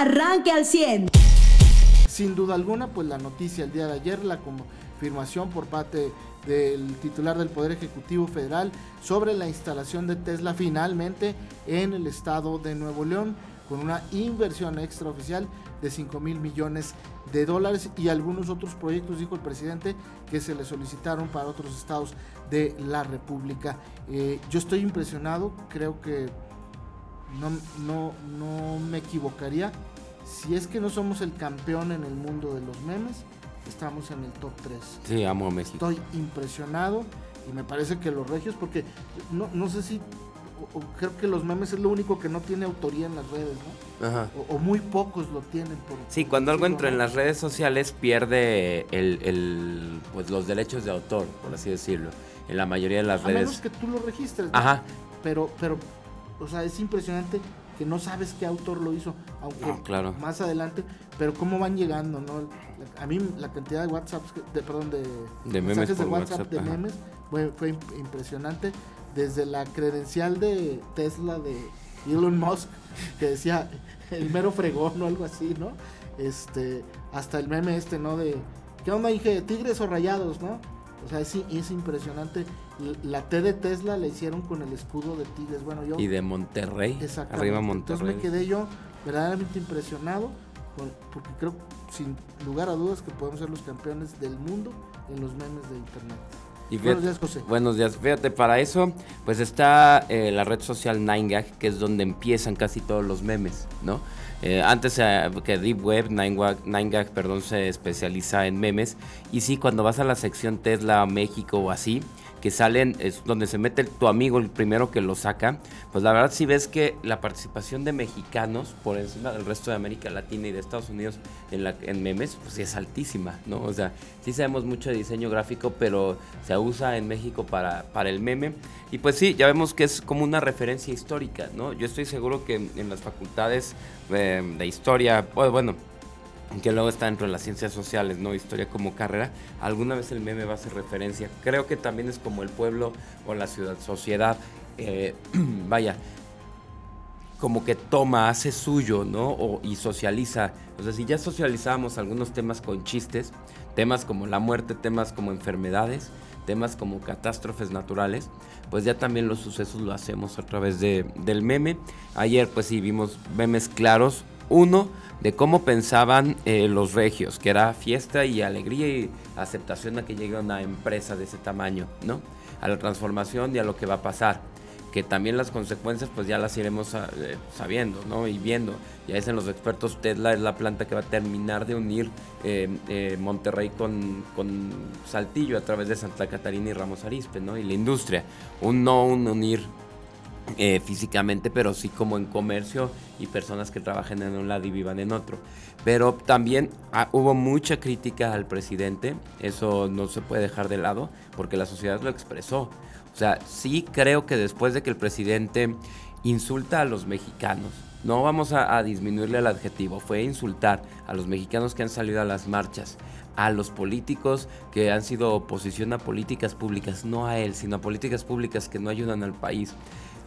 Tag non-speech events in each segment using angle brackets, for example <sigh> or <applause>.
arranque al 100. Sin duda alguna, pues la noticia el día de ayer, la confirmación por parte del titular del Poder Ejecutivo Federal sobre la instalación de Tesla finalmente en el estado de Nuevo León con una inversión extraoficial de 5 mil millones de dólares y algunos otros proyectos, dijo el presidente, que se le solicitaron para otros estados de la República. Eh, yo estoy impresionado, creo que no, no, no me equivocaría. Si es que no somos el campeón en el mundo de los memes, estamos en el top 3. Sí, amo a México. Estoy impresionado y me parece que los regios, porque no, no sé si, creo que los memes es lo único que no tiene autoría en las redes, ¿no? Ajá. O, muy pocos lo tienen. Por, sí, cuando algo entra en las redes sociales pierde el, el, pues los derechos de autor, por así decirlo, en la mayoría de las redes. A menos que tú lo registres. Ajá. Pero, pero, o sea, es impresionante que no sabes qué autor lo hizo, aunque claro. más adelante, pero cómo van llegando, ¿no? A mí la cantidad de WhatsApp, de, perdón, de, de memes de WhatsApp, de memes fue, fue, impresionante. Desde la credencial de Tesla de Elon Musk, que decía el mero fregón o algo así, ¿no? Este, hasta el meme este, ¿no? De, ¿qué onda, dije? ¿Tigres o rayados, no? O sea, es, es impresionante. La T de Tesla la hicieron con el escudo de Tigres. Bueno, yo. Y de Monterrey. Arriba Monterrey. Entonces me quedé yo verdaderamente impresionado. porque creo, sin lugar a dudas, que podemos ser los campeones del mundo en los memes de internet. buenos días, José. Buenos días. Fíjate, para eso, pues está eh, la red social 9gag, que es donde empiezan casi todos los memes, ¿no? Eh, antes eh, que Deep Web, 9gag, perdón, se especializa en memes. Y sí, cuando vas a la sección Tesla México o así, que salen, es donde se mete tu amigo el primero que lo saca, pues la verdad si ves que la participación de mexicanos por encima del resto de América Latina y de Estados Unidos en, la, en memes, pues es altísima, ¿no? O sea, sí sabemos mucho de diseño gráfico, pero se usa en México para, para el meme. Y pues sí, ya vemos que es como una referencia histórica, ¿no? Yo estoy seguro que en las facultades eh, de historia, pues bueno, que luego está dentro de las ciencias sociales, ¿no? Historia como carrera, alguna vez el meme va a hacer referencia. Creo que también es como el pueblo o la ciudad, sociedad, eh, <clears throat> vaya, como que toma, hace suyo, ¿no? O, y socializa. O sea, si ya socializamos algunos temas con chistes, temas como la muerte, temas como enfermedades, temas como catástrofes naturales, pues ya también los sucesos lo hacemos a través de, del meme. Ayer pues sí vimos memes claros. Uno, de cómo pensaban eh, los regios, que era fiesta y alegría y aceptación a que llegue una empresa de ese tamaño, ¿no? A la transformación y a lo que va a pasar. Que también las consecuencias pues ya las iremos eh, sabiendo, ¿no? Y viendo. Ya dicen los expertos, Tesla es la planta que va a terminar de unir eh, Monterrey con, con, Saltillo a través de Santa Catarina y Ramos Arispe, ¿no? Y la industria. Un no un unir eh, físicamente, pero sí como en comercio y personas que trabajen en un lado y vivan en otro. Pero también ah, hubo mucha crítica al presidente, eso no se puede dejar de lado, porque la sociedad lo expresó. O sea, sí creo que después de que el presidente insulta a los mexicanos, no vamos a, a disminuirle el adjetivo, fue insultar a los mexicanos que han salido a las marchas, a los políticos que han sido oposición a políticas públicas, no a él, sino a políticas públicas que no ayudan al país.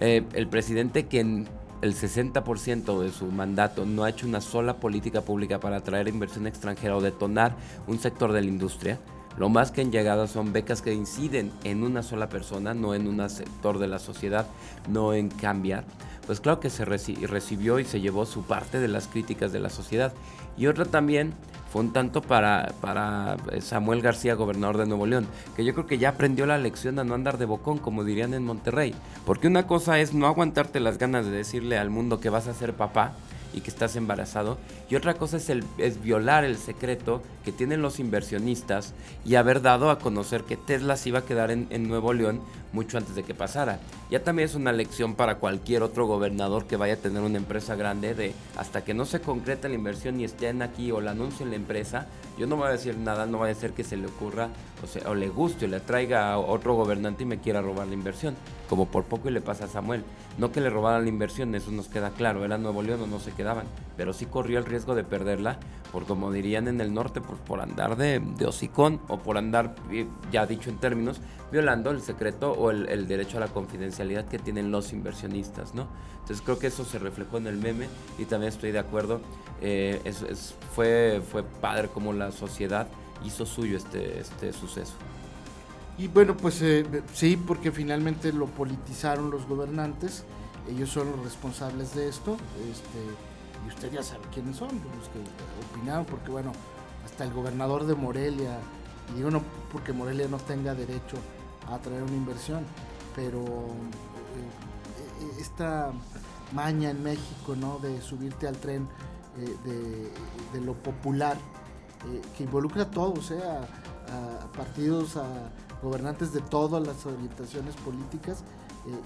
Eh, el presidente que en el 60% de su mandato no ha hecho una sola política pública para atraer inversión extranjera o detonar un sector de la industria, lo más que han llegado son becas que inciden en una sola persona, no en un sector de la sociedad, no en cambiar. Pues claro que se recibió y se llevó su parte de las críticas de la sociedad. Y otra también fue un tanto para, para Samuel García, gobernador de Nuevo León, que yo creo que ya aprendió la lección a no andar de bocón, como dirían en Monterrey. Porque una cosa es no aguantarte las ganas de decirle al mundo que vas a ser papá y que estás embarazado. Y otra cosa es, el, es violar el secreto que tienen los inversionistas y haber dado a conocer que Tesla se iba a quedar en, Nuevo León mucho antes de que pasara. Ya también es una lección para cualquier otro gobernador que vaya a tener una empresa grande de hasta que no se concreta la inversión y estén aquí o la anuncie en la empresa, yo no voy a decir nada, no voy a ser que se le ocurra o, sea, o le guste o le traiga a otro gobernante y me quiera robar la inversión, como por poco y le pasa a Samuel. No que le robaran la inversión, eso nos queda claro, era Nuevo León o no qué quedaban, pero sí corrió el riesgo de perderla por como dirían en el norte, por, por andar de, de, hocicón o por andar, eh, ya dicho en términos, violando el secreto o el, derecho a la confidencialidad que tienen los inversionistas, ¿no? Entonces creo que eso se reflejó en el meme y también estoy de acuerdo, eh, es, fue, fue padre como la sociedad hizo suyo este, este suceso. Y bueno, pues eh, sí, porque finalmente lo politizaron los gobernantes, ellos son los responsables de esto, este y usted ya sabe quiénes son, los que opinaron, porque bueno, hasta el gobernador de Morelia, y digo no porque Morelia no tenga derecho a traer una inversión, pero eh, esta maña en México, ¿no? De subirte al tren eh, de, lo popular, eh, que involucra a todos, a, partidos, a gobernantes de todas las orientaciones políticas,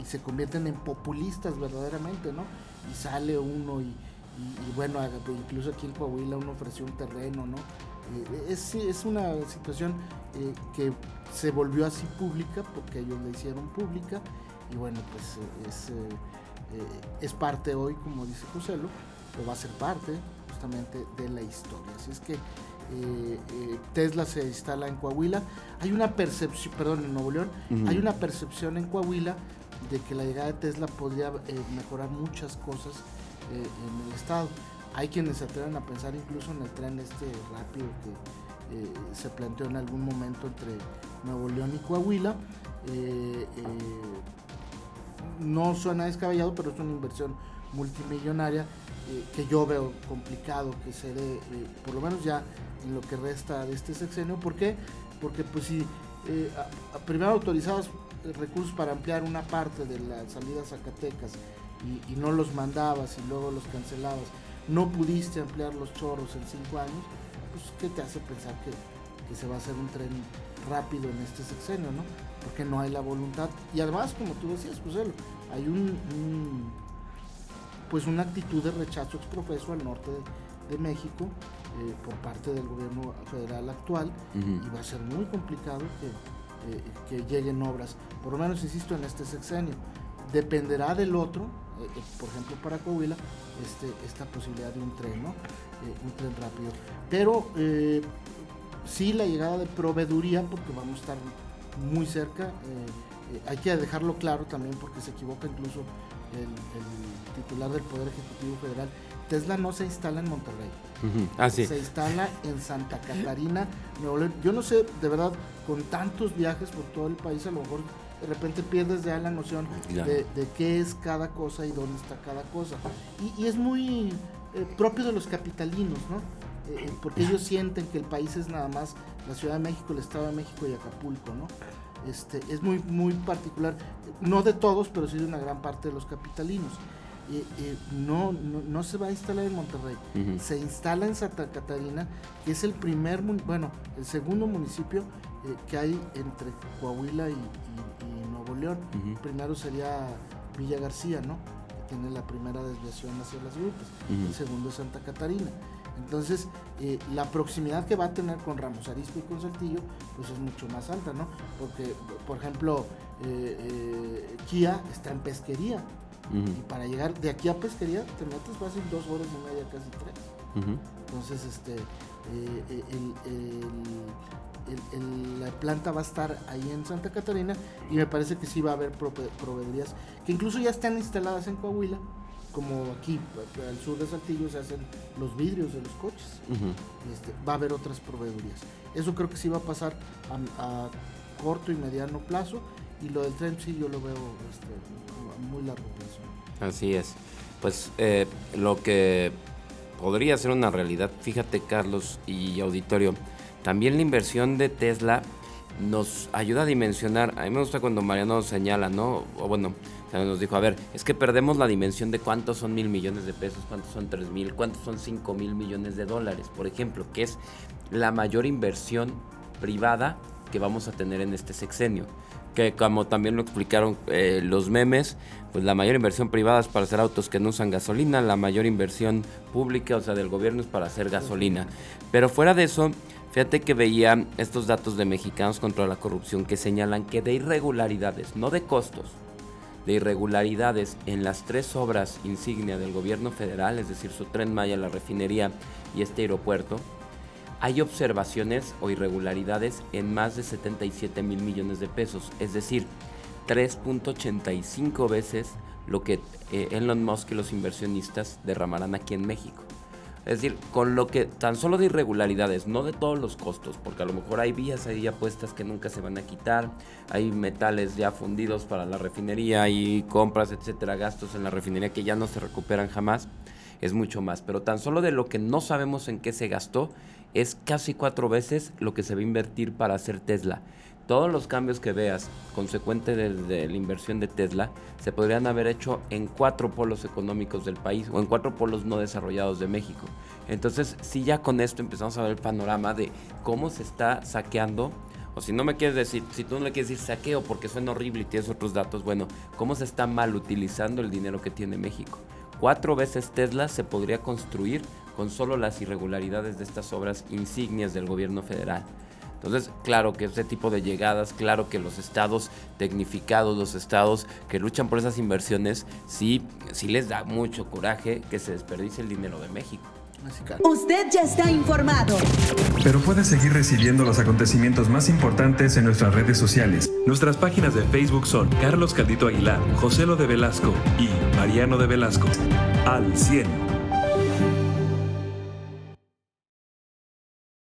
y se convierten en populistas verdaderamente, ¿no? Y sale uno y bueno, incluso aquí en Coahuila uno ofreció un terreno, ¿no? Eh, es, una situación eh, que se volvió así pública porque ellos la hicieron pública y bueno, pues eh, es, parte hoy, como dice José o va a ser parte justamente de la historia. Así es que Tesla se instala en Coahuila. Hay una percepción, perdón, en Nuevo León, hay una percepción en Coahuila de que la llegada de Tesla podría mejorar muchas cosas eh, en el estado. Hay quienes se atreven a pensar incluso en el tren este rápido que eh, se planteó en algún momento entre Nuevo León y Coahuila. Eh, no suena descabellado, pero es una inversión multimillonaria que yo veo complicado que se dé, por lo menos ya en lo que resta de este sexenio. ¿Por qué? Porque pues si primero autorizabas recursos para ampliar una parte de la salida a Zacatecas y, no los mandabas y luego los cancelabas, no pudiste ampliar los chorros en cinco años, pues ¿qué te hace pensar que, se va a hacer un tren rápido en este sexenio, ¿no? Porque no hay la voluntad. Y además, como tú decías, José, hay un, pues una actitud de rechazo exprofeso al norte de, México eh, por parte del gobierno federal actual y va a ser muy complicado que, eh, que lleguen obras, por lo menos insisto en este sexenio. Dependerá del otro, eh, por ejemplo para Coahuila, este, esta posibilidad de un tren, ¿no? Un tren rápido. Pero sí la llegada de proveeduría, porque vamos a estar muy cerca, hay que dejarlo claro también porque se equivoca incluso el, titular del Poder Ejecutivo Federal. Tesla no se instala en Monterrey. Ah, se instala en Santa Catarina, Nuevo León. Yo no sé, de verdad, con tantos viajes por todo el país, a lo mejor de repente pierdes ya la noción de, qué es cada cosa y dónde está cada cosa. Y, es muy eh, propio de los capitalinos, ¿no? Eh, eh, porque ellos sienten que el país es nada más la Ciudad de México, el Estado de México y Acapulco, ¿no? Este, es muy, muy particular, no de todos, pero sí de una gran parte de los capitalinos. no, no, se va a instalar en Monterrey, se instala en Santa Catarina, que es el primer, bueno, el segundo municipio que hay entre Coahuila y, Nuevo León. Primero sería Villa García, ¿no? Que tiene la primera desviación hacia las grupos. El segundo es Santa Catarina. Entonces, eh, la proximidad que va a tener con Ramos Arisco y con Saltillo, pues es mucho más alta, ¿no? Porque, por ejemplo, eh, eh, Kia está en pesquería. Y para llegar de aquí a pesquería te metes fácil dos horas y media, casi tres. Entonces, este, el, la planta va a estar ahí en Santa Catarina y me parece que sí va a haber proveedurías que incluso ya están instaladas en Coahuila, como aquí al sur de Saltillo se hacen los vidrios de los coches. Este, va a haber otras proveedurías. Eso creo que sí va a pasar a, corto y mediano plazo y lo del tren sí yo lo veo este, muy largo plazo. Así es. Pues eh, lo que podría ser una realidad, fíjate Carlos y auditorio, también la inversión de Tesla nos ayuda a dimensionar. A mí me gusta cuando Mariano señala, ¿no? O bueno, nos dijo, a ver, es que perdemos la dimensión de cuántos son mil millones de pesos, cuántos son tres mil, cuántos son cinco mil millones de dólares, por ejemplo, que es la mayor inversión privada que vamos a tener en este sexenio. Que como también lo explicaron eh, los memes, pues la mayor inversión privada es para hacer autos que no usan gasolina, la mayor inversión pública, o sea, del gobierno es para hacer gasolina. Pero fuera de eso, Fíjate que veía estos datos de Mexicanos contra la Corrupción que señalan que de irregularidades, no de costos, de irregularidades en las tres obras insignia del gobierno federal, es decir, su tren Maya, la refinería y este aeropuerto, hay observaciones o irregularidades en más de 77 mil millones de pesos, es decir, 3.85 veces lo que eh, Elon Musk y los inversionistas derramarán aquí en México. Es decir, con lo que tan solo de irregularidades, no de todos los costos, porque a lo mejor hay vías ahí apuestas que nunca se van a quitar, hay metales ya fundidos para la refinería, hay compras, etcétera, gastos en la refinería que ya no se recuperan jamás, es mucho más. Pero tan solo de lo que no sabemos en qué se gastó, es casi cuatro veces lo que se va a invertir para hacer Tesla todos los cambios que veas consecuente de, la inversión de Tesla se podrían haber hecho en cuatro polos económicos del país o en cuatro polos no desarrollados de México. Entonces, si ya con esto empezamos a ver el panorama de cómo se está saqueando, o si no me quieres decir, si tú no le quieres decir saqueo porque suena horrible y tienes otros datos, bueno, cómo se está mal utilizando el dinero que tiene México. Cuatro veces Tesla se podría construir con solo las irregularidades de estas obras insignias del gobierno federal. Entonces, claro que ese tipo de llegadas, claro que los estados tecnificados, los estados que luchan por esas inversiones, sí, sí les da mucho coraje que se desperdicie el dinero de México. Usted ya está informado. Pero puede seguir recibiendo los acontecimientos más importantes en nuestras redes sociales. Nuestras páginas de Facebook son Carlos Caldito Aguilar, José Lo de Velasco y Mariano de Velasco. Al 100.